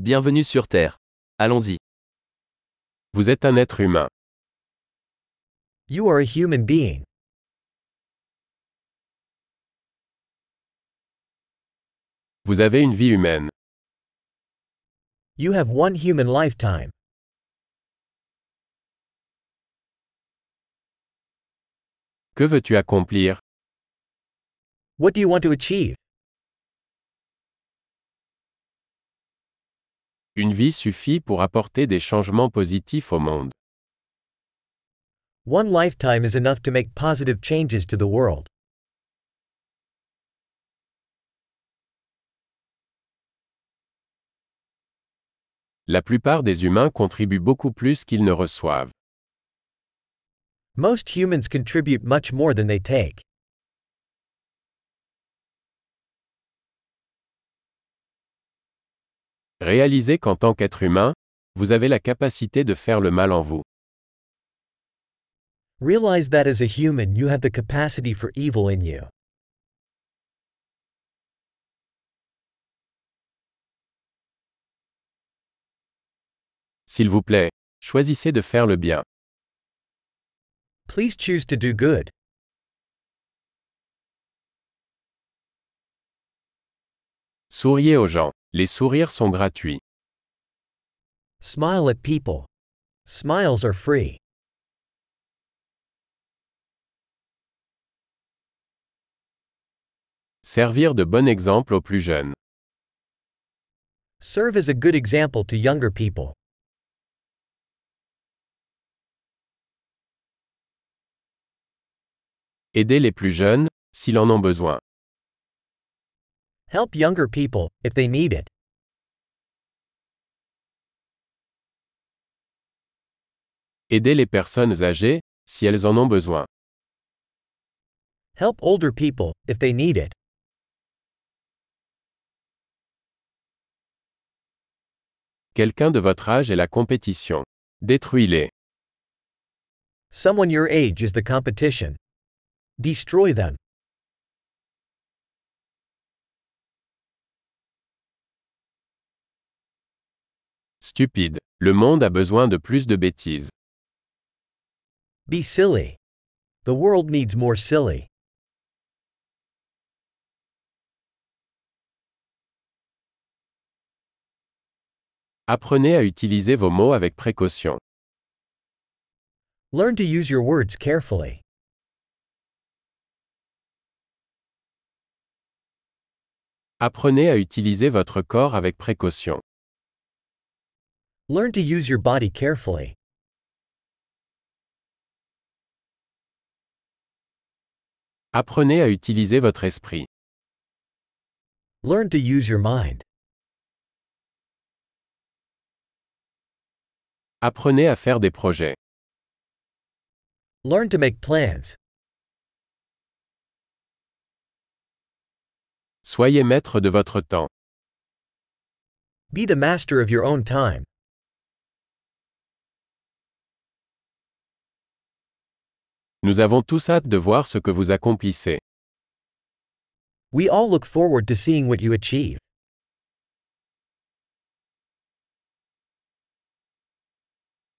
Bienvenue sur Terre. Allons-y. Vous êtes un être humain. You are a human being. Vous avez une vie humaine. You have one human lifetime. Que veux-tu accomplir? What do you want to achieve? Une vie suffit pour apporter des changements positifs au monde. One lifetime is enough to make positive changes to the world. La plupart des humains contribuent beaucoup plus qu'ils ne reçoivent. Most humans contribute much more than they take. Réalisez qu'en tant qu'être humain, vous avez la capacité de faire le mal en vous. Realize that as a human you have the capacity for evil in you. S'il vous plaît, choisissez de faire le bien. Please choose to do good. Souriez aux gens. Les sourires sont gratuits. Smile at people. Smiles are free. Servir de bon exemple aux plus jeunes. Serve as a good example to younger people. Aidez les plus jeunes, s'ils en ont besoin. Help younger people, if they need it. Aidez les personnes âgées, si elles en ont besoin. Help older people, if they need it. Quelqu'un de votre âge est la compétition. Détruis-les. Someone your age is the competition. Destroy them. Stupide. Le monde a besoin de plus de bêtises. Be silly. The world needs more silly. Apprenez à utiliser vos mots avec précaution. Learn to use your words carefully. Apprenez à utiliser votre corps avec précaution. Learn to use your body carefully. Apprenez à utiliser votre esprit. Learn to use your mind. Apprenez à faire des projets. Learn to make plans. Soyez maître de votre temps. Be the master of your own time. Nous avons tous hâte de voir ce que vous accomplissez. We all look forward to seeing what you achieve.